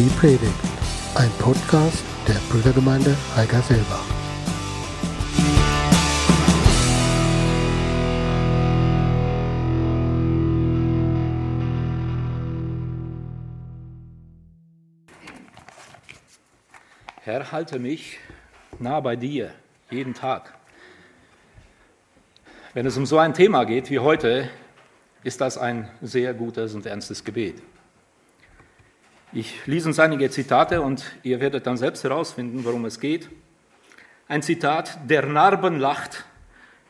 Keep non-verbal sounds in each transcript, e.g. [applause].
Die Predigt, ein Podcast der Brüdergemeinde Heigerselbach. Herr, halte mich nah bei dir, jeden Tag. Wenn es um so ein Thema geht wie heute, ist das ein sehr gutes und ernstes Gebet. Ich lese uns einige Zitate und ihr werdet dann selbst herausfinden, worum es geht. Ein Zitat, der Narben lacht,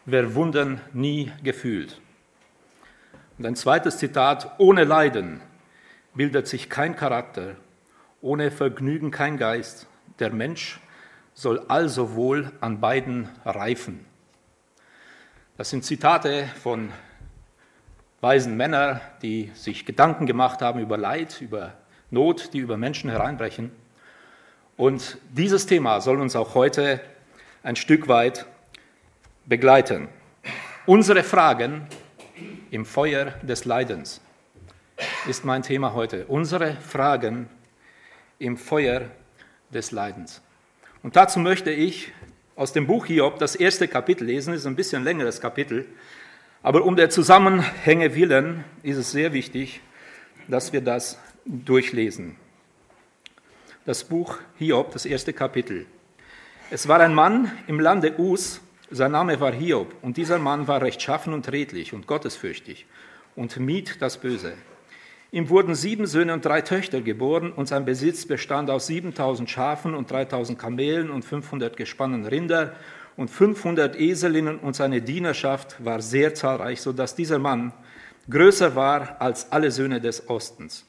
wer Wunden nie gefühlt. Und ein zweites Zitat, ohne Leiden bildet sich kein Charakter, ohne Vergnügen kein Geist. Der Mensch soll also wohl an beiden reifen. Das sind Zitate von weisen Männern, die sich Gedanken gemacht haben über Leid, über Not, die über Menschen hereinbrechen. Und dieses Thema soll uns auch heute ein Stück weit begleiten. Unsere Fragen im Feuer des Leidens ist mein Thema heute. Unsere Fragen im Feuer des Leidens. Und dazu möchte ich aus dem Buch Hiob das erste Kapitel lesen, das ist ein bisschen längeres Kapitel, aber um der Zusammenhänge willen ist es sehr wichtig, dass wir das durchlesen. Das Buch Hiob, das erste Kapitel. Es war ein Mann im Lande Us, sein Name war Hiob, und dieser Mann war rechtschaffen und redlich und gottesfürchtig und mied das Böse. Ihm wurden sieben Söhne und drei Töchter geboren, und sein Besitz bestand aus 7000 Schafen und 3000 Kamelen und 500 gespannen Rinder und 500 Eselinnen, und seine Dienerschaft war sehr zahlreich, so dass dieser Mann größer war als alle Söhne des Ostens.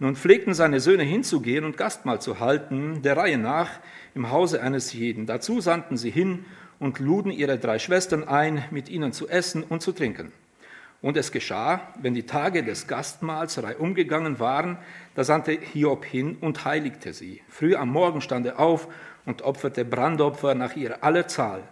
Nun pflegten seine Söhne hinzugehen und Gastmahl zu halten, der Reihe nach, im Hause eines jeden. Dazu sandten sie hin und luden ihre drei Schwestern ein, mit ihnen zu essen und zu trinken. Und es geschah, wenn die Tage des Gastmahls umgegangen waren, da sandte Hiob hin und heiligte sie. Früh am Morgen stand er auf und opferte Brandopfer nach ihrer aller Zahl.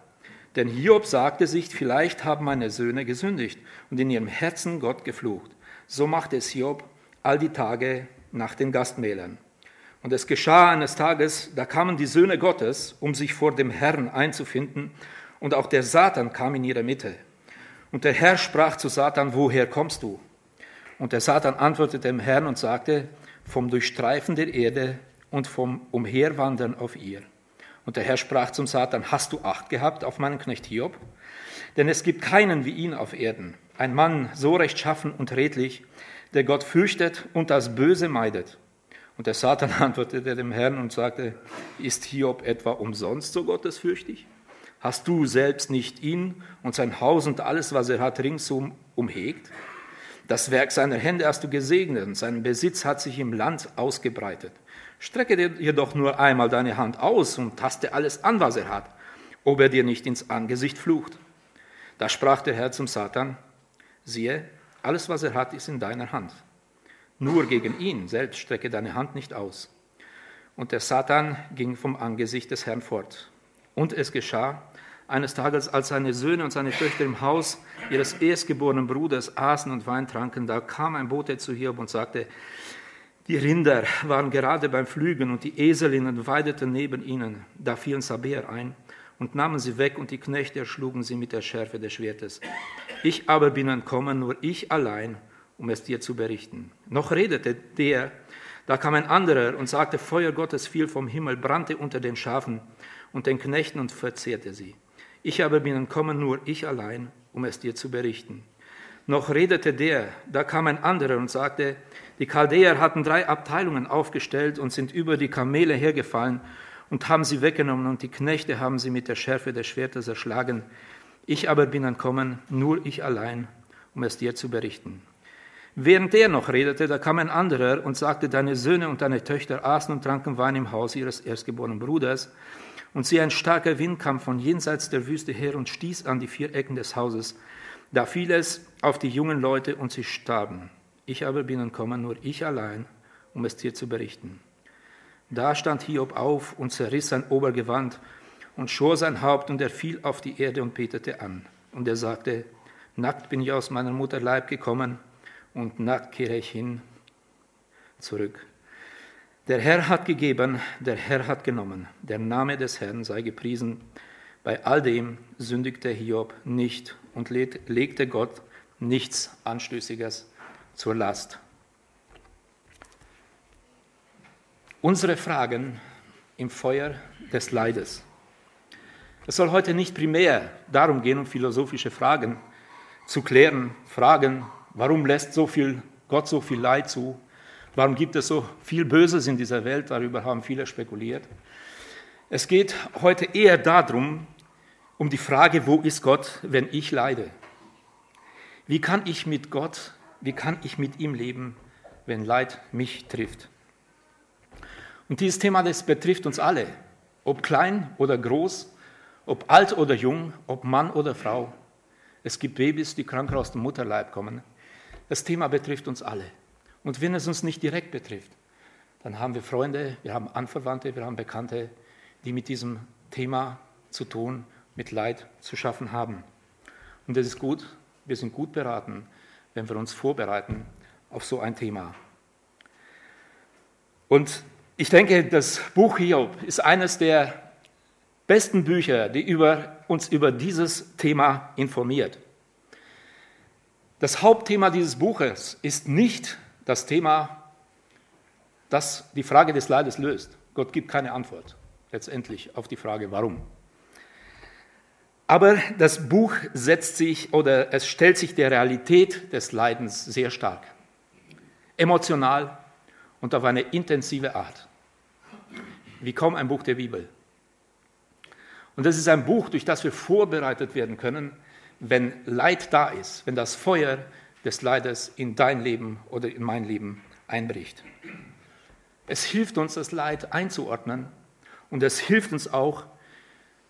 Denn Hiob sagte sich, vielleicht haben meine Söhne gesündigt und in ihrem Herzen Gott geflucht. So machte es Hiob all die Tage nach den Gastmählern. Und es geschah eines Tages, da kamen die Söhne Gottes, um sich vor dem Herrn einzufinden, und auch der Satan kam in ihre Mitte. Und der Herr sprach zu Satan, woher kommst du? Und der Satan antwortete dem Herrn und sagte, vom Durchstreifen der Erde und vom Umherwandern auf ihr. Und der Herr sprach zum Satan, hast du Acht gehabt auf meinen Knecht Hiob? Denn es gibt keinen wie ihn auf Erden, ein Mann so rechtschaffen und redlich, der Gott fürchtet und das Böse meidet. Und der Satan [laughs] antwortete dem Herrn und sagte, ist Hiob etwa umsonst so gottesfürchtig? Hast du selbst nicht ihn und sein Haus und alles, was er hat, ringsum umhegt? Das Werk seiner Hände hast du gesegnet und sein Besitz hat sich im Land ausgebreitet. Strecke dir jedoch nur einmal deine Hand aus und taste alles an, was er hat, ob er dir nicht ins Angesicht flucht. Da sprach der Herr zum Satan, siehe, alles, was er hat, ist in deiner Hand. Nur gegen ihn selbst strecke deine Hand nicht aus. Und der Satan ging vom Angesicht des Herrn fort. Und es geschah, eines Tages, als seine Söhne und seine Töchter im Haus ihres erstgeborenen Bruders aßen und Wein tranken, da kam ein Bote zu Hiob und sagte, die Rinder waren gerade beim Flügen und die Eselinnen weideten neben ihnen. Da fielen Saber ein und nahmen sie weg und die Knechte erschlugen sie mit der Schärfe des Schwertes. Ich aber bin entkommen, nur ich allein, um es dir zu berichten. Noch redete der, da kam ein anderer und sagte, Feuer Gottes fiel vom Himmel, brannte unter den Schafen und den Knechten und verzehrte sie. Ich aber bin entkommen, nur ich allein, um es dir zu berichten. Noch redete der, da kam ein anderer und sagte, die Chaldäer hatten drei Abteilungen aufgestellt und sind über die Kamele hergefallen und haben sie weggenommen und die Knechte haben sie mit der Schärfe des Schwertes erschlagen. Ich aber bin entkommen, nur ich allein, um es dir zu berichten. Während der noch redete, da kam ein anderer und sagte, deine Söhne und deine Töchter aßen und tranken Wein im Haus ihres erstgeborenen Bruders. Und sie ein starker Wind kam von jenseits der Wüste her und stieß an die vier Ecken des Hauses. Da fiel es auf die jungen Leute und sie starben. Ich aber bin entkommen, nur ich allein, um es dir zu berichten. Da stand Hiob auf und zerriss sein Obergewand und schor sein Haupt und er fiel auf die Erde und betete an. Und er sagte, nackt bin ich aus meiner Mutter Leib gekommen und nackt kehre ich hin zurück. Der Herr hat gegeben, der Herr hat genommen. Der Name des Herrn sei gepriesen. Bei all dem sündigte Hiob nicht und legte Gott nichts Anstößiges zur Last. Unsere Fragen im Feuer des Leides. Es soll heute nicht primär darum gehen, um philosophische Fragen zu klären. Fragen, warum lässt so viel Gott so viel Leid zu? Warum gibt es so viel Böses in dieser Welt? Darüber haben viele spekuliert. Es geht heute eher darum, um die Frage, wo ist Gott, wenn ich leide? Wie kann ich mit Gott, wie kann ich mit ihm leben, wenn Leid mich trifft? Und dieses Thema, das betrifft uns alle, ob klein oder groß, ob alt oder jung, ob Mann oder Frau. Es gibt Babys, die krank aus dem Mutterleib kommen. Das Thema betrifft uns alle. Und wenn es uns nicht direkt betrifft, dann haben wir Freunde, wir haben Anverwandte, wir haben Bekannte, die mit diesem Thema zu tun, mit Leid zu schaffen haben. Und das ist gut, wir sind gut beraten, wenn wir uns vorbereiten auf so ein Thema. Und ich denke, das Buch Hiob ist eines der besten Bücher, die über, uns über dieses Thema informiert. Das Hauptthema dieses Buches ist nicht das Thema, das die Frage des Leides löst. Gott gibt keine Antwort letztendlich auf die Frage, warum. Aber das Buch setzt sich oder es stellt sich der Realität des Leidens sehr stark, emotional und auf eine intensive Art, wie kaum ein Buch der Bibel. Und das ist ein Buch, durch das wir vorbereitet werden können, wenn Leid da ist, wenn das Feuer des Leides in dein Leben oder in mein Leben einbricht. Es hilft uns, das Leid einzuordnen und es hilft uns auch,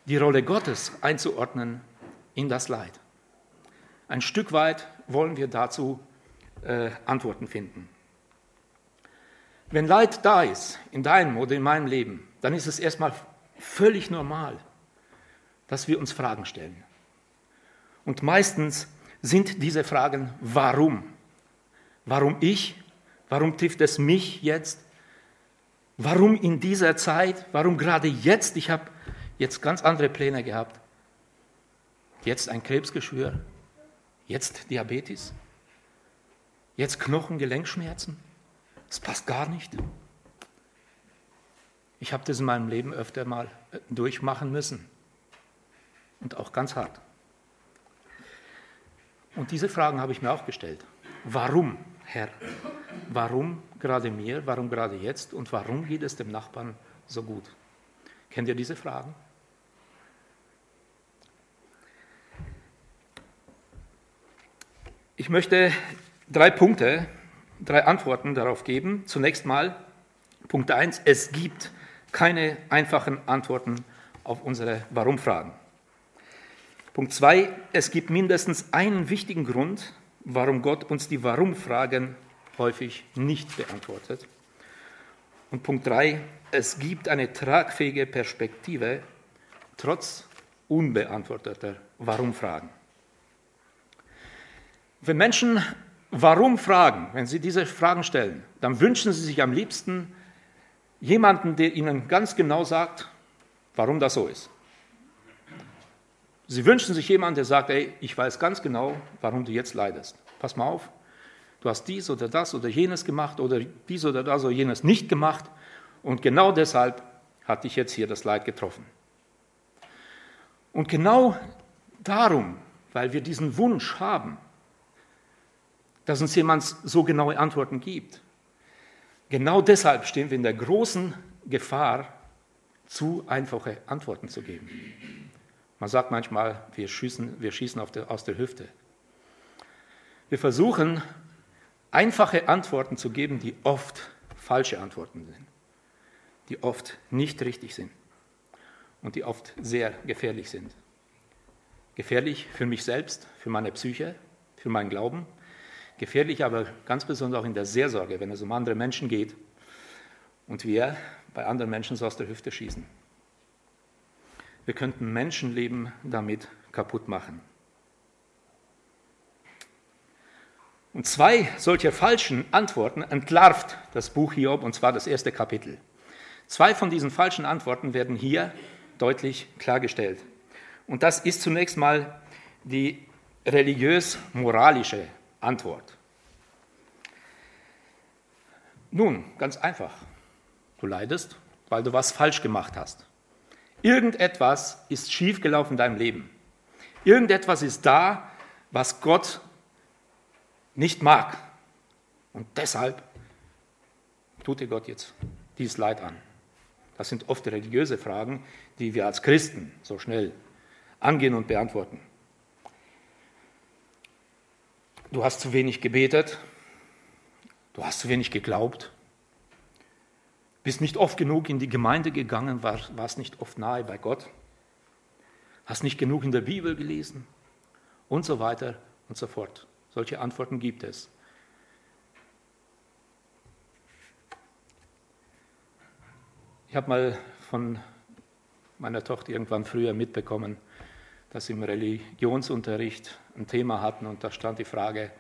die Rolle Gottes einzuordnen in das Leid. Ein Stück weit wollen wir dazu äh, Antworten finden. Wenn Leid da ist, in deinem oder in meinem Leben, dann ist es erstmal völlig normal, dass wir uns Fragen stellen. Und meistens sind diese Fragen, warum? Warum ich? Warum trifft es mich jetzt? Warum in dieser Zeit? Warum gerade jetzt? Ich habe jetzt ganz andere Pläne gehabt. Jetzt ein Krebsgeschwür, jetzt Diabetes, jetzt Knochen-Gelenkschmerzen. Das passt gar nicht. Ich habe das in meinem Leben öfter mal äh, durchmachen müssen und auch ganz hart. Und diese Fragen habe ich mir auch gestellt. Warum, Herr? Warum gerade mir? Warum gerade jetzt? Und warum geht es dem Nachbarn so gut? Kennt ihr diese Fragen? Ich möchte drei Punkte, drei Antworten darauf geben. Zunächst mal Punkt 1, es gibt keine einfachen Antworten auf unsere Warum-Fragen. Punkt zwei, es gibt mindestens einen wichtigen Grund, warum Gott uns die Warum-Fragen häufig nicht beantwortet. Und Punkt drei, es gibt eine tragfähige Perspektive trotz unbeantworteter Warum-Fragen. Wenn Menschen Warum fragen, wenn sie diese Fragen stellen, dann wünschen sie sich am liebsten jemanden, der ihnen ganz genau sagt, warum das so ist. Sie wünschen sich jemanden, der sagt, ey, ich weiß ganz genau, warum du jetzt leidest. Pass mal auf, du hast dies oder das oder jenes gemacht oder dies oder das oder jenes nicht gemacht und genau deshalb hat dich jetzt hier das Leid getroffen. Und genau darum, weil wir diesen Wunsch haben, dass uns jemand so genaue Antworten gibt, genau deshalb stehen wir in der großen Gefahr, zu einfache Antworten zu geben. Man sagt manchmal, wir schießen, wir schießen der, aus der Hüfte. Wir versuchen, einfache Antworten zu geben, die oft falsche Antworten sind, die oft nicht richtig sind und die oft sehr gefährlich sind. Gefährlich für mich selbst, für meine Psyche, für meinen Glauben, gefährlich aber ganz besonders auch in der Seelsorge, wenn es um andere Menschen geht und wir bei anderen Menschen so aus der Hüfte schießen. Wir könnten Menschenleben damit kaputt machen. Und zwei solcher falschen Antworten entlarvt das Buch Hiob, und zwar das erste Kapitel. Zwei von diesen falschen Antworten werden hier deutlich klargestellt. Und das ist zunächst mal die religiös-moralische Antwort. Nun, ganz einfach. Du leidest, weil du was falsch gemacht hast. Irgendetwas ist schiefgelaufen in deinem Leben. Irgendetwas ist da, was Gott nicht mag. Und deshalb tut dir Gott jetzt dieses Leid an. Das sind oft religiöse Fragen, die wir als Christen so schnell angehen und beantworten. Du hast zu wenig gebetet, du hast zu wenig geglaubt, bist nicht oft genug in die Gemeinde gegangen, war, warst nicht oft nahe bei Gott, hast nicht genug in der Bibel gelesen und so weiter und so fort. Solche Antworten gibt es. Ich habe mal von meiner Tochter irgendwann früher mitbekommen, dass sie im Religionsunterricht ein Thema hatten und da stand die Frage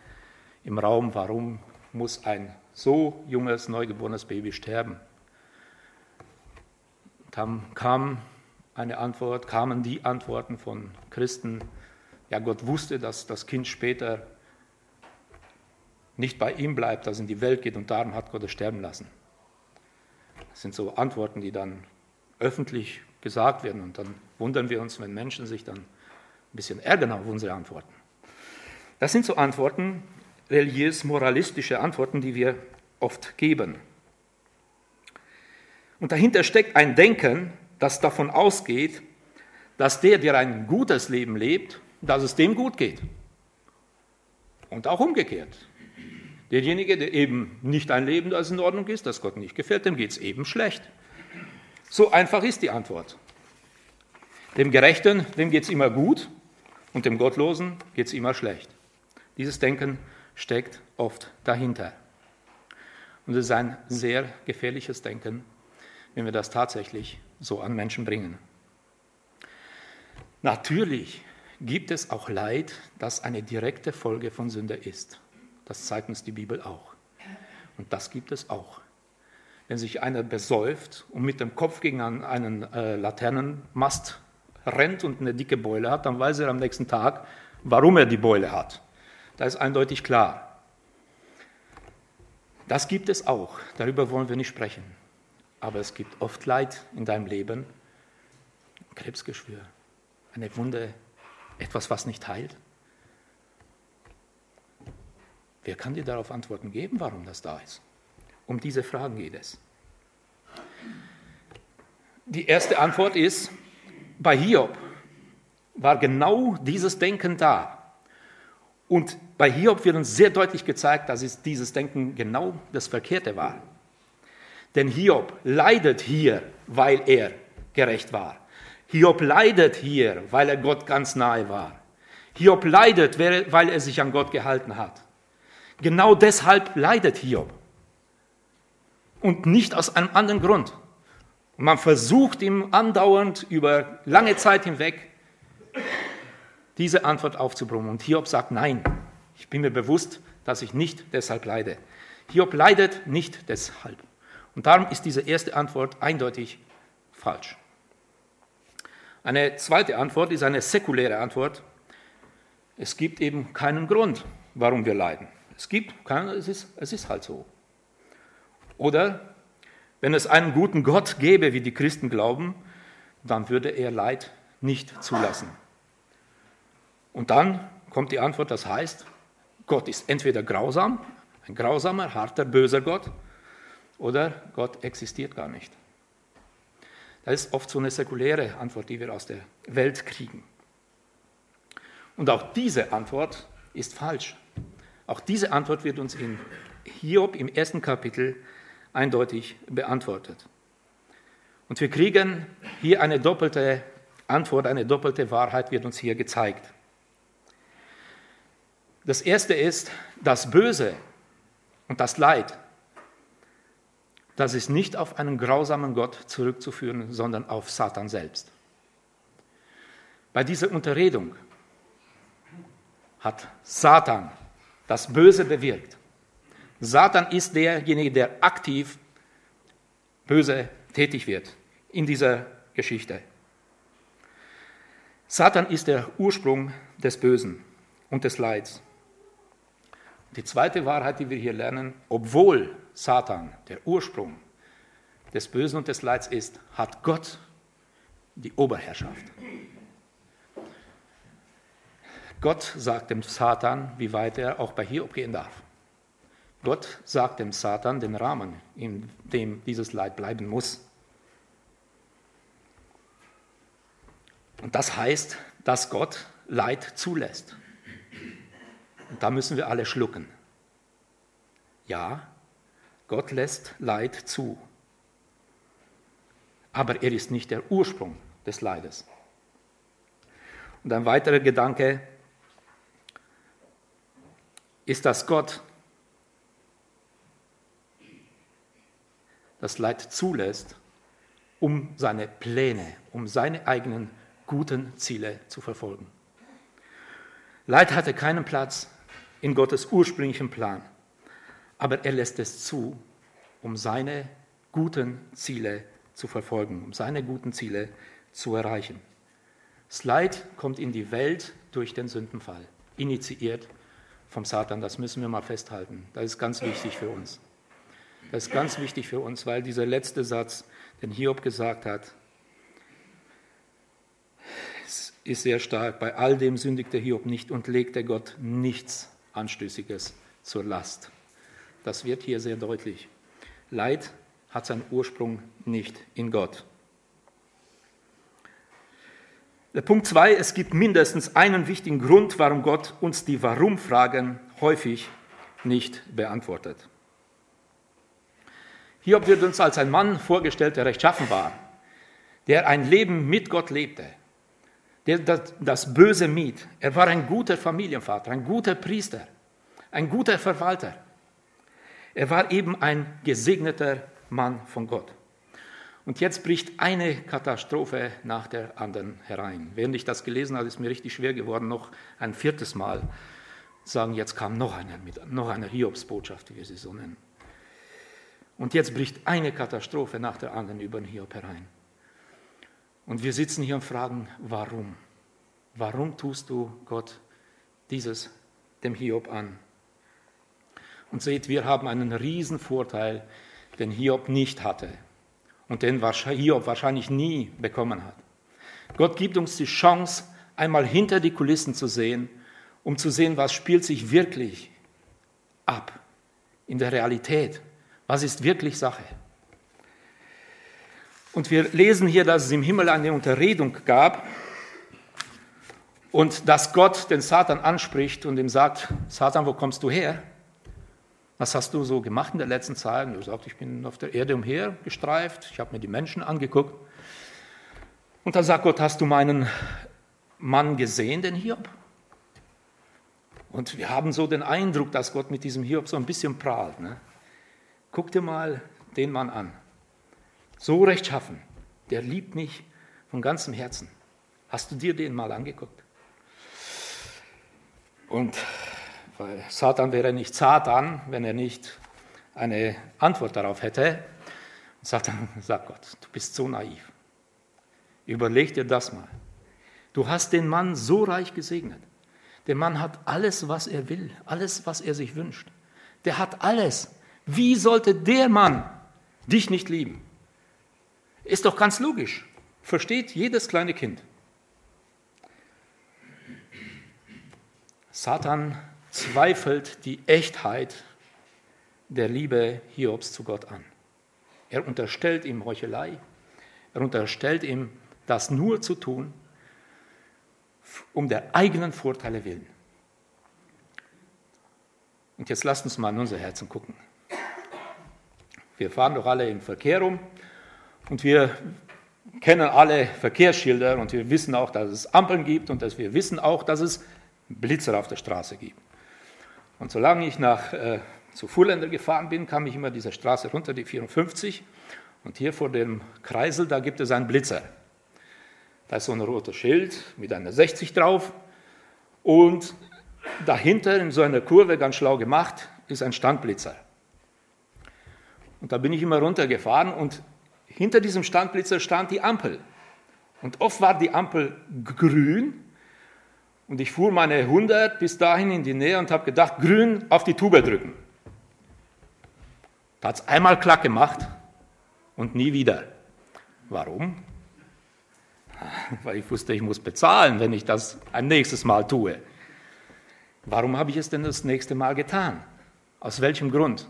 im Raum, warum muss ein so junges, neugeborenes Baby sterben? Dann kam eine Antwort, kamen die Antworten von Christen, ja, Gott wusste, dass das Kind später nicht bei ihm bleibt, dass in die Welt geht und darum hat Gott es sterben lassen. Das sind so Antworten, die dann öffentlich gesagt werden und dann wundern wir uns, wenn Menschen sich dann ein bisschen ärgern auf unsere Antworten. Das sind so Antworten, religiös-moralistische Antworten, die wir oft geben. Und dahinter steckt ein Denken, das davon ausgeht, dass der, der ein gutes Leben lebt, dass es dem gut geht. Und auch umgekehrt. Derjenige, der eben nicht ein Leben, das in Ordnung ist, das Gott nicht gefällt, dem geht es eben schlecht. So einfach ist die Antwort. Dem Gerechten, dem geht es immer gut und dem Gottlosen geht es immer schlecht. Dieses Denken steckt oft dahinter. Und es ist ein sehr gefährliches Denken, wenn wir das tatsächlich so an Menschen bringen. Natürlich gibt es auch Leid, das eine direkte Folge von Sünde ist. Das zeigt uns die Bibel auch. Und das gibt es auch. Wenn sich einer besäuft und mit dem Kopf gegen einen äh, Laternenmast rennt und eine dicke Beule hat, dann weiß er am nächsten Tag, warum er die Beule hat. Da ist eindeutig klar. Das gibt es auch. Darüber wollen wir nicht sprechen. Aber es gibt oft Leid in deinem Leben. Krebsgeschwür, eine Wunde, etwas, was nicht heilt. Wer kann dir darauf Antworten geben, warum das da ist? Um diese Fragen geht es. Die erste Antwort ist, bei Hiob war genau dieses Denken da. Und bei Hiob wird uns sehr deutlich gezeigt, dass dieses Denken genau das Verkehrte war. Denn Hiob leidet hier, weil er gerecht war. Hiob leidet hier, weil er Gott ganz nahe war. Hiob leidet, weil er sich an Gott gehalten hat. Genau deshalb leidet Hiob. Und nicht aus einem anderen Grund. Und man versucht ihm andauernd über lange Zeit hinweg diese Antwort aufzubrummen. Und Hiob sagt, nein, ich bin mir bewusst, dass ich nicht deshalb leide. Hiob leidet nicht deshalb. Und darum ist diese erste Antwort eindeutig falsch. Eine zweite Antwort ist eine säkuläre Antwort. Es gibt eben keinen Grund, warum wir leiden. Es gibt keinen, es ist, es ist halt so. Oder wenn es einen guten Gott gäbe, wie die Christen glauben, dann würde er Leid nicht zulassen. Und dann kommt die Antwort, das heißt, Gott ist entweder grausam, ein grausamer, harter, böser Gott, oder Gott existiert gar nicht. Das ist oft so eine säkuläre Antwort, die wir aus der Welt kriegen. Und auch diese Antwort ist falsch. Auch diese Antwort wird uns in Hiob im ersten Kapitel eindeutig beantwortet. Und wir kriegen hier eine doppelte Antwort, eine doppelte Wahrheit wird uns hier gezeigt. Das erste ist, das Böse und das Leid, das ist nicht auf einen grausamen Gott zurückzuführen, sondern auf Satan selbst. Bei dieser Unterredung hat Satan das Böse bewirkt. Satan ist derjenige, der aktiv böse tätig wird in dieser Geschichte. Satan ist der Ursprung des Bösen und des Leids. Die zweite Wahrheit, die wir hier lernen, obwohl Satan der Ursprung des Bösen und des Leids ist, hat Gott die Oberherrschaft. Gott sagt dem Satan, wie weit er auch bei Hiob gehen darf. Gott sagt dem Satan den Rahmen, in dem dieses Leid bleiben muss. Und das heißt, dass Gott Leid zulässt. Und da müssen wir alle schlucken. Ja, Gott lässt Leid zu. Aber er ist nicht der Ursprung des Leides. Und ein weiterer Gedanke ist, dass Gott das Leid zulässt, um seine Pläne, um seine eigenen guten Ziele zu verfolgen. Leid hatte keinen Platz in Gottes ursprünglichen Plan, aber er lässt es zu, um seine guten Ziele zu verfolgen, um seine guten Ziele zu erreichen. Das Leid kommt in die Welt durch den Sündenfall, initiiert vom Satan. Das müssen wir mal festhalten. Das ist ganz wichtig für uns. Das ist ganz wichtig für uns, weil dieser letzte Satz, den Hiob gesagt hat, ist sehr stark. Bei all dem sündigte Hiob nicht und legte Gott nichts Anstößiges zur Last. Das wird hier sehr deutlich. Leid hat seinen Ursprung nicht in Gott. Der Punkt 2, es gibt mindestens einen wichtigen Grund, warum Gott uns die Warum-Fragen häufig nicht beantwortet. Hiob wird uns als ein Mann vorgestellt, der rechtschaffen war, der ein Leben mit Gott lebte, der das Böse mied. Er war ein guter Familienvater, ein guter Priester, ein guter Verwalter. Er war eben ein gesegneter Mann von Gott. Und jetzt bricht eine Katastrophe nach der anderen herein. Während ich das gelesen habe, ist mir richtig schwer geworden, noch ein viertes Mal sagen, jetzt kam noch eine, noch eine Hiobsbotschaft, wie wir sie so nennen. Und jetzt bricht eine Katastrophe nach der anderen über den Hiob herein. Und wir sitzen hier und fragen, warum? Warum tust du Gott dieses dem Hiob an? Und seht, wir haben einen riesen Vorteil, den Hiob nicht hatte und den Hiob wahrscheinlich nie bekommen hat. Gott gibt uns die Chance, einmal hinter die Kulissen zu sehen, um zu sehen, was spielt sich wirklich ab in der Realität. Was ist wirklich Sache? Und wir lesen hier, dass es im Himmel eine Unterredung gab und dass Gott den Satan anspricht und ihm sagt, Satan, wo kommst du her? Was hast du so gemacht in der letzten Zeit? Und er sagt, ich bin auf der Erde umher gestreift, ich habe mir die Menschen angeguckt. Und dann sagt Gott, hast du meinen Mann gesehen, den Hiob? Und wir haben so den Eindruck, dass Gott mit diesem Hiob so ein bisschen prahlt. Ne? Guck dir mal den Mann an. So rechtschaffen. Der liebt mich von ganzem Herzen. Hast du dir den mal angeguckt? Und weil Satan wäre nicht Satan, wenn er nicht eine Antwort darauf hätte. Satan [laughs] sagt Gott, du bist so naiv. Überleg dir das mal. Du hast den Mann so reich gesegnet. Der Mann hat alles, was er will, alles, was er sich wünscht. Der hat alles. Wie sollte der Mann dich nicht lieben? Ist doch ganz logisch. Versteht jedes kleine Kind. Satan zweifelt die Echtheit der Liebe Hiobs zu Gott an. Er unterstellt ihm Heuchelei. Er unterstellt ihm, das nur zu tun, um der eigenen Vorteile willen. Und jetzt lasst uns mal in unser Herzen gucken. Wir fahren doch alle im Verkehr rum und wir kennen alle Verkehrsschilder und wir wissen auch, dass es Ampeln gibt und dass wir wissen auch, dass es Blitzer auf der Straße gibt. Und solange ich nach, äh, zu Fulländer gefahren bin, kam ich immer diese Straße runter, die 54. Und hier vor dem Kreisel, da gibt es einen Blitzer. Da ist so ein rotes Schild mit einer 60 drauf. Und dahinter in so einer Kurve, ganz schlau gemacht, ist ein Standblitzer. Und da bin ich immer runtergefahren und hinter diesem Standblitzer stand die Ampel. Und oft war die Ampel grün und ich fuhr meine 100 bis dahin in die Nähe und habe gedacht, grün auf die Tube drücken. Da hat es einmal klack gemacht und nie wieder. Warum? Weil ich wusste, ich muss bezahlen, wenn ich das ein nächstes Mal tue. Warum habe ich es denn das nächste Mal getan? Aus welchem Grund?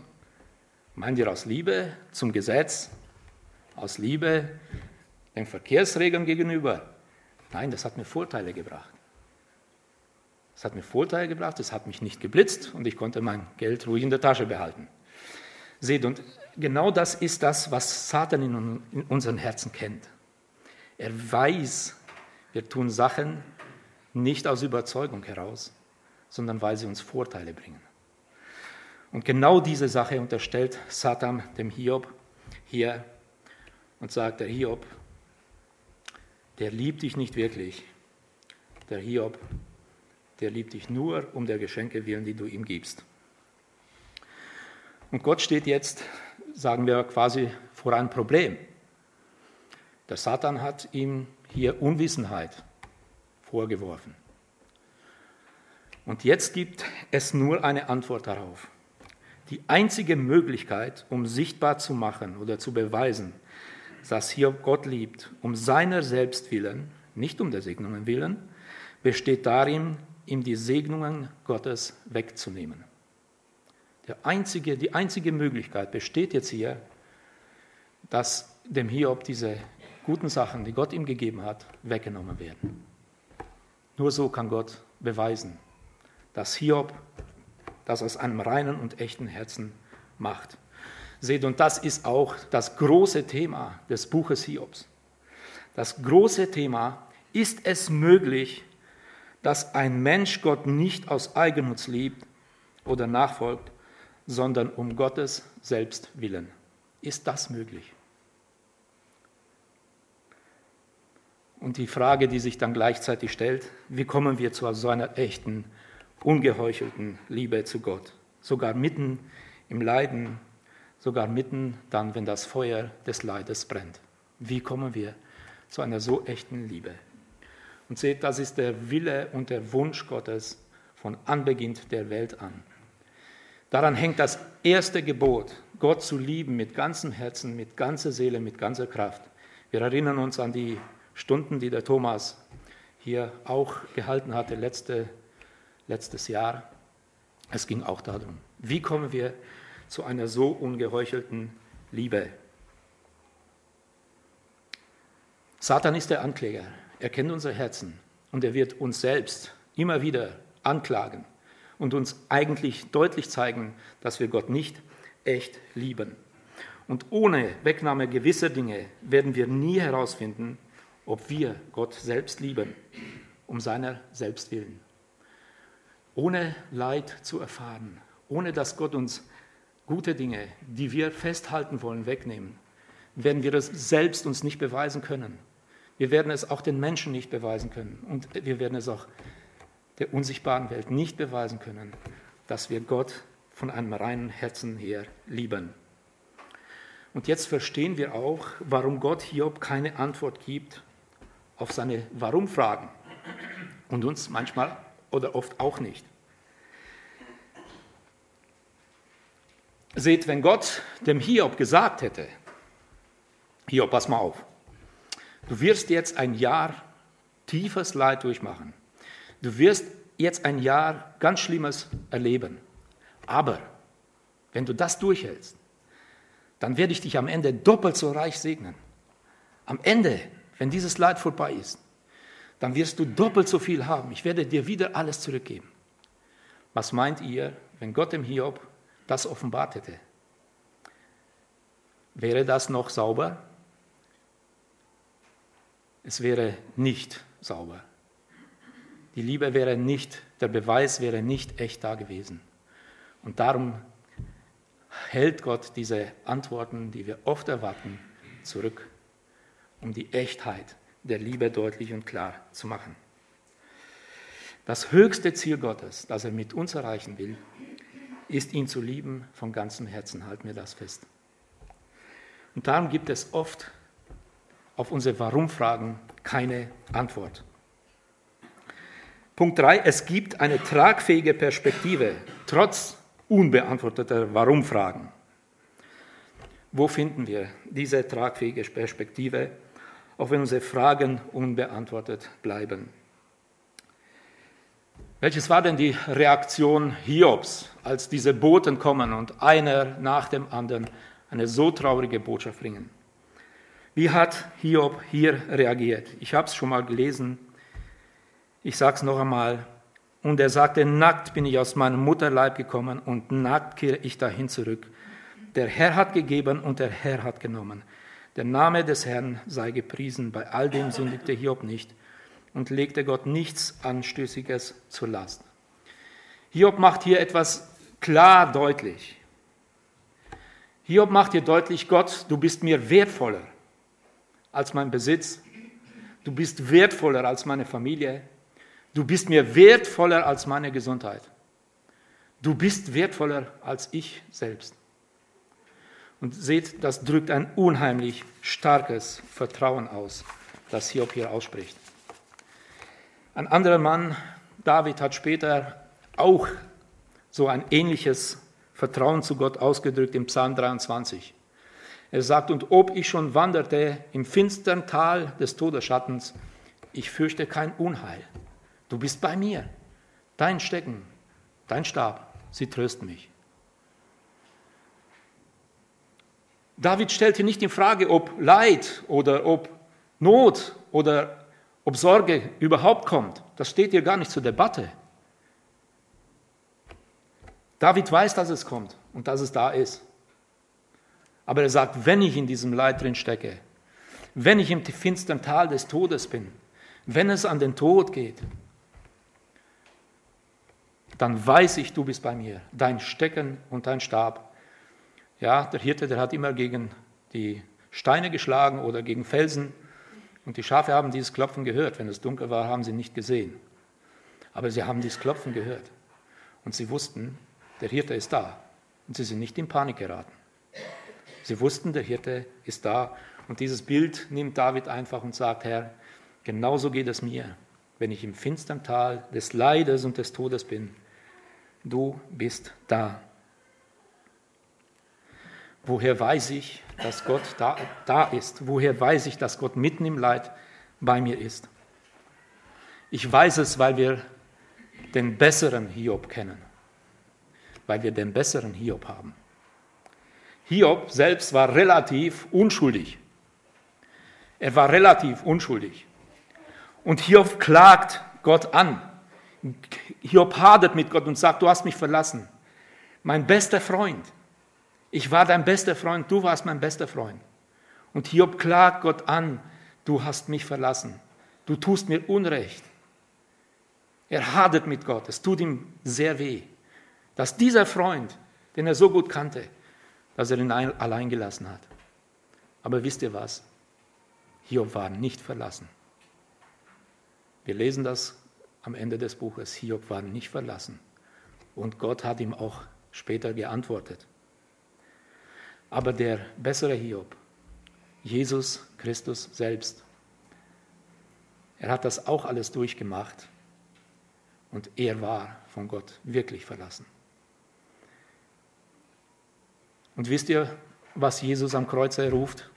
Meint ihr aus Liebe zum Gesetz? Aus Liebe den Verkehrsregeln gegenüber? Nein, das hat mir Vorteile gebracht. Es hat mir Vorteile gebracht, es hat mich nicht geblitzt und ich konnte mein Geld ruhig in der Tasche behalten. Seht, und genau das ist das, was Satan in, in unseren Herzen kennt. Er weiß, wir tun Sachen nicht aus Überzeugung heraus, sondern weil sie uns Vorteile bringen. Und genau diese Sache unterstellt Satan dem Hiob hier und sagt, der Hiob, der liebt dich nicht wirklich. Der Hiob, der liebt dich nur um der Geschenke willen, die du ihm gibst. Und Gott steht jetzt, sagen wir quasi, vor einem Problem. Der Satan hat ihm hier Unwissenheit vorgeworfen. Und jetzt gibt es nur eine Antwort darauf. Die einzige Möglichkeit, um sichtbar zu machen oder zu beweisen, dass hier Gott liebt, um seiner selbst willen, nicht um der Segnungen willen, besteht darin, ihm die Segnungen Gottes wegzunehmen. Der einzige, die einzige Möglichkeit besteht jetzt hier, dass dem Hiob diese guten Sachen, die Gott ihm gegeben hat, weggenommen werden. Nur so kann Gott beweisen, dass Hiob das aus einem reinen und echten Herzen macht. Seht, und das ist auch das große Thema des Buches Hiobs. Das große Thema, ist es möglich, dass ein Mensch Gott nicht aus Eigennutz liebt oder nachfolgt, sondern um Gottes selbst willen. Ist das möglich? Und die Frage, die sich dann gleichzeitig stellt, wie kommen wir zu so einer echten, ungeheuchelten Liebe zu Gott? Sogar mitten im Leiden, sogar mitten dann, wenn das Feuer des Leides brennt. Wie kommen wir zu einer so echten Liebe? Und seht, das ist der Wille und der Wunsch Gottes von Anbeginn der Welt an. Daran hängt das erste Gebot, Gott zu lieben mit ganzem Herzen, mit ganzer Seele, mit ganzer Kraft. Wir erinnern uns an die Stunden, die der Thomas hier auch gehalten hatte letzte, letztes Jahr. Es ging auch darum, wie kommen wir zu einer so ungeheuchelten Liebe. Satan ist der Ankläger, er kennt unser Herzen und er wird uns selbst immer wieder anklagen und uns eigentlich deutlich zeigen, dass wir Gott nicht echt lieben. Und ohne Wegnahme gewisser Dinge werden wir nie herausfinden, ob wir Gott selbst lieben, um seiner selbst willen. Ohne Leid zu erfahren, ohne dass Gott uns gute Dinge, die wir festhalten wollen, wegnehmen, werden wir das selbst uns nicht beweisen können. Wir werden es auch den Menschen nicht beweisen können und wir werden es auch der unsichtbaren Welt nicht beweisen können, dass wir Gott von einem reinen Herzen her lieben. Und jetzt verstehen wir auch, warum Gott Hiob keine Antwort gibt auf seine Warum-Fragen und uns manchmal oder oft auch nicht. Seht, wenn Gott dem Hiob gesagt hätte, Hiob, pass mal auf, du wirst jetzt ein Jahr tiefes Leid durchmachen. Du wirst jetzt ein Jahr ganz Schlimmes erleben. Aber wenn du das durchhältst, dann werde ich dich am Ende doppelt so reich segnen. Am Ende, wenn dieses Leid vorbei ist, dann wirst du doppelt so viel haben. Ich werde dir wieder alles zurückgeben. Was meint ihr, wenn Gott dem Hiob das offenbart hätte? Wäre das noch sauber? Es wäre nicht sauber. Die Liebe wäre nicht, der Beweis wäre nicht echt da gewesen. Und darum hält Gott diese Antworten, die wir oft erwarten, zurück, um die Echtheit der Liebe deutlich und klar zu machen. Das höchste Ziel Gottes, das er mit uns erreichen will, ist ihn zu lieben von ganzem Herzen. Halt mir das fest. Und darum gibt es oft auf unsere Warum-Fragen keine Antwort. Punkt 3. Es gibt eine tragfähige Perspektive, trotz unbeantworteter Warum-Fragen. Wo finden wir diese tragfähige Perspektive, auch wenn unsere Fragen unbeantwortet bleiben? Welches war denn die Reaktion Hiobs, als diese Boten kommen und einer nach dem anderen eine so traurige Botschaft bringen? Wie hat Hiob hier reagiert? Ich habe es schon mal gelesen. Ich sage es noch einmal. Und er sagte, nackt bin ich aus meinem Mutterleib gekommen und nackt kehre ich dahin zurück. Der Herr hat gegeben und der Herr hat genommen. Der Name des Herrn sei gepriesen. Bei all dem sündigte Hiob nicht und legte Gott nichts Anstößiges zur Last. Hiob macht hier etwas klar deutlich. Hiob macht hier deutlich, Gott, du bist mir wertvoller als mein Besitz. Du bist wertvoller als meine Familie. Du bist mir wertvoller als meine Gesundheit. Du bist wertvoller als ich selbst. Und seht, das drückt ein unheimlich starkes Vertrauen aus, das Hiob hier ausspricht. Ein anderer Mann, David, hat später auch so ein ähnliches Vertrauen zu Gott ausgedrückt im Psalm 23. Er sagt, und ob ich schon wanderte im finstern Tal des Todesschattens, ich fürchte kein Unheil. Du bist bei mir. Dein Stecken, dein Stab, sie trösten mich. David stellte nicht in Frage, ob Leid oder ob Not oder ob Sorge überhaupt kommt. Das steht hier gar nicht zur Debatte. David weiß, dass es kommt und dass es da ist. Aber er sagt, wenn ich in diesem Leid drin stecke, wenn ich im finsteren Tal des Todes bin, wenn es an den Tod geht, dann weiß ich, du bist bei mir, dein Stecken und dein Stab. Ja, der Hirte, der hat immer gegen die Steine geschlagen oder gegen Felsen und die Schafe haben dieses Klopfen gehört. Wenn es dunkel war, haben sie nicht gesehen. Aber sie haben dieses Klopfen gehört und sie wussten, der Hirte ist da und sie sind nicht in Panik geraten. Sie wussten, der Hirte ist da. Und dieses Bild nimmt David einfach und sagt, Herr, genauso geht es mir, wenn ich im finstern Tal des Leides und des Todes bin. Du bist da. Woher weiß ich, dass Gott da, da ist? Woher weiß ich, dass Gott mitten im Leid bei mir ist? Ich weiß es, weil wir den besseren Hiob kennen, weil wir den besseren Hiob haben. Hiob selbst war relativ unschuldig. Er war relativ unschuldig. Und Hiob klagt Gott an. Hiob hadert mit Gott und sagt, du hast mich verlassen. Mein bester Freund. Ich war dein bester Freund, du warst mein bester Freund. Und Hiob klagt Gott an, du hast mich verlassen. Du tust mir Unrecht. Er hadert mit Gott. Es tut ihm sehr weh, dass dieser Freund, den er so gut kannte, dass er ihn allein gelassen hat. Aber wisst ihr was? Hiob war nicht verlassen. Wir lesen das am Ende des Buches. Hiob war nicht verlassen. Und Gott hat ihm auch später geantwortet. Aber der bessere Hiob, Jesus Christus selbst, er hat das auch alles durchgemacht und er war von Gott wirklich verlassen. Und wisst ihr, was Jesus am Kreuz ruft?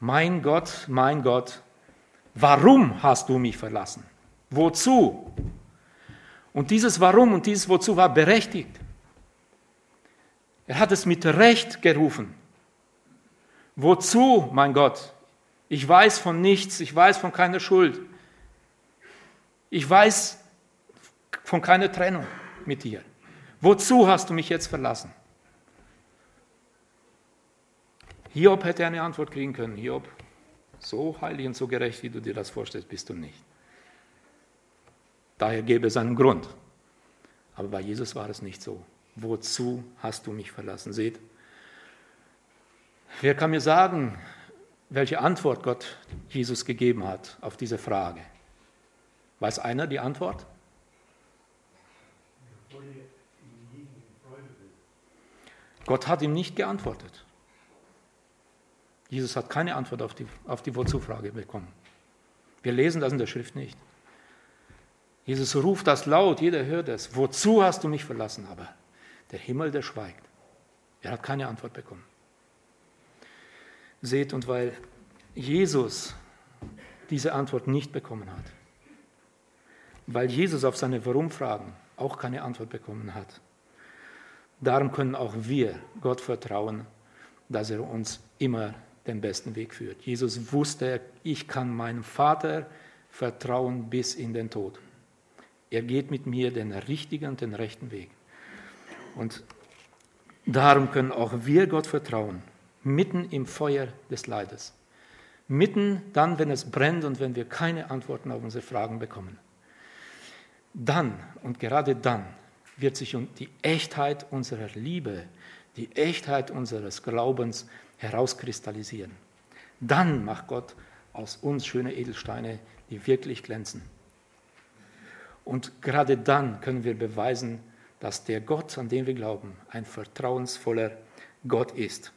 Mein Gott, mein Gott, warum hast du mich verlassen? Wozu? Und dieses Warum und dieses Wozu war berechtigt. Er hat es mit Recht gerufen. Wozu, mein Gott? Ich weiß von nichts, ich weiß von keiner Schuld. Ich weiß von keiner Trennung mit dir. Wozu hast du mich jetzt verlassen? Hiob hätte eine Antwort kriegen können. Hiob, so heilig und so gerecht, wie du dir das vorstellst, bist du nicht. Daher gäbe es einen Grund. Aber bei Jesus war es nicht so. Wozu hast du mich verlassen? Seht, wer kann mir sagen, welche Antwort Gott Jesus gegeben hat auf diese Frage? Weiß einer die Antwort? Gott hat ihm nicht geantwortet. Jesus hat keine Antwort auf die, auf die Wozu-Frage bekommen. Wir lesen das in der Schrift nicht. Jesus ruft das laut, jeder hört es. Wozu hast du mich verlassen? Aber der Himmel, der schweigt. Er hat keine Antwort bekommen. Seht, und weil Jesus diese Antwort nicht bekommen hat, weil Jesus auf seine Warum-Fragen auch keine Antwort bekommen hat, darum können auch wir Gott vertrauen, dass er uns immer den besten Weg führt. Jesus wusste, ich kann meinem Vater vertrauen bis in den Tod. Er geht mit mir den richtigen, den rechten Weg. Und darum können auch wir Gott vertrauen, mitten im Feuer des Leides. Mitten dann, wenn es brennt und wenn wir keine Antworten auf unsere Fragen bekommen. Dann und gerade dann wird sich die Echtheit unserer Liebe, die Echtheit unseres Glaubens herauskristallisieren. Dann macht Gott aus uns schöne Edelsteine, die wirklich glänzen. Und gerade dann können wir beweisen, dass der Gott, an den wir glauben, ein vertrauensvoller Gott ist.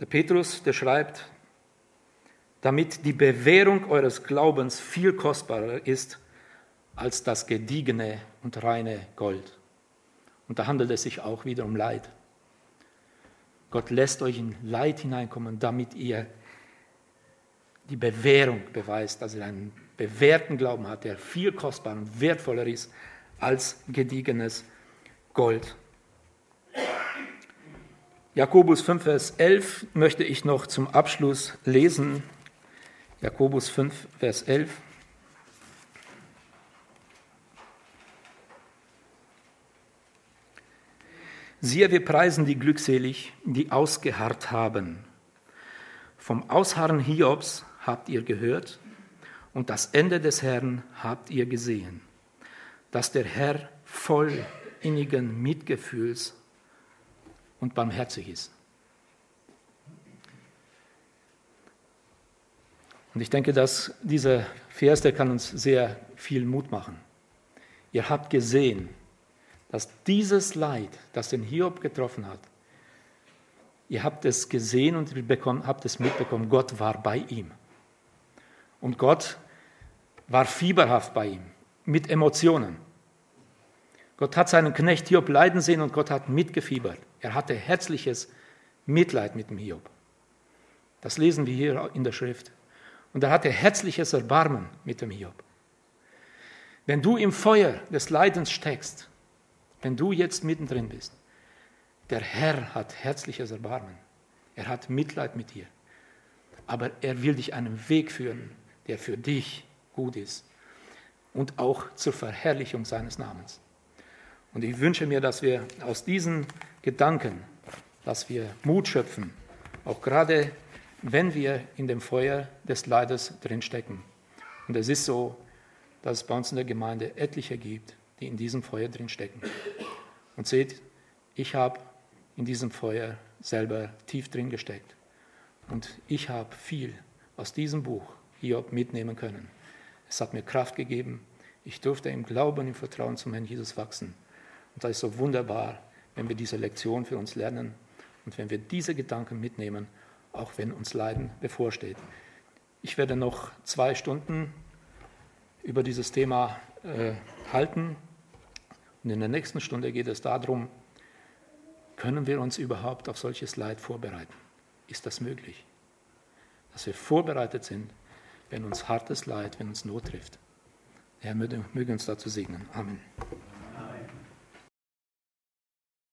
Der Petrus, der schreibt, damit die Bewährung eures Glaubens viel kostbarer ist als das gediegene und reine Gold. Und da handelt es sich auch wieder um Leid. Gott lässt euch in Leid hineinkommen, damit ihr die Bewährung beweist, dass er einen bewährten Glauben hat, der viel kostbarer und wertvoller ist als gediegenes Gold. Jakobus 5, Vers 11 möchte ich noch zum Abschluss lesen. Jakobus 5, Vers 11. Siehe, wir preisen die glückselig, die ausgeharrt haben. Vom Ausharren Hiobs habt ihr gehört und das Ende des Herrn habt ihr gesehen, dass der Herr voll innigen Mitgefühls und barmherzig ist. Und ich denke, dass dieser Vers, der kann uns sehr viel Mut machen. Ihr habt gesehen, dass dieses Leid, das den Hiob getroffen hat, ihr habt es gesehen und habt es mitbekommen, Gott war bei ihm. Und Gott war fieberhaft bei ihm, mit Emotionen. Gott hat seinen Knecht Hiob leiden sehen und Gott hat mitgefiebert. Er hatte herzliches Mitleid mit dem Hiob. Das lesen wir hier in der Schrift. Und er hatte herzliches Erbarmen mit dem Hiob. Wenn du im Feuer des Leidens steckst, wenn du jetzt mittendrin bist, der Herr hat herzliches Erbarmen. Er hat Mitleid mit dir. Aber er will dich einen Weg führen, der für dich gut ist und auch zur Verherrlichung seines Namens. Und ich wünsche mir, dass wir aus diesen Gedanken, dass wir Mut schöpfen, auch gerade wenn wir in dem Feuer des Leides drinstecken. Und es ist so, dass es bei uns in der Gemeinde etliche gibt, die in diesem Feuer drin stecken. Und seht, ich habe in diesem Feuer selber tief drin gesteckt. Und ich habe viel aus diesem Buch Hiob mitnehmen können. Es hat mir Kraft gegeben. Ich durfte im Glauben, im Vertrauen zum Herrn Jesus wachsen. Und das ist so wunderbar, wenn wir diese Lektion für uns lernen und wenn wir diese Gedanken mitnehmen, auch wenn uns Leiden bevorsteht. Ich werde noch zwei Stunden über dieses Thema äh, halten. Und in der nächsten Stunde geht es darum, können wir uns überhaupt auf solches Leid vorbereiten? Ist das möglich? Dass wir vorbereitet sind, wenn uns hartes Leid, wenn uns Not trifft. Der Herr möge uns dazu segnen. Amen.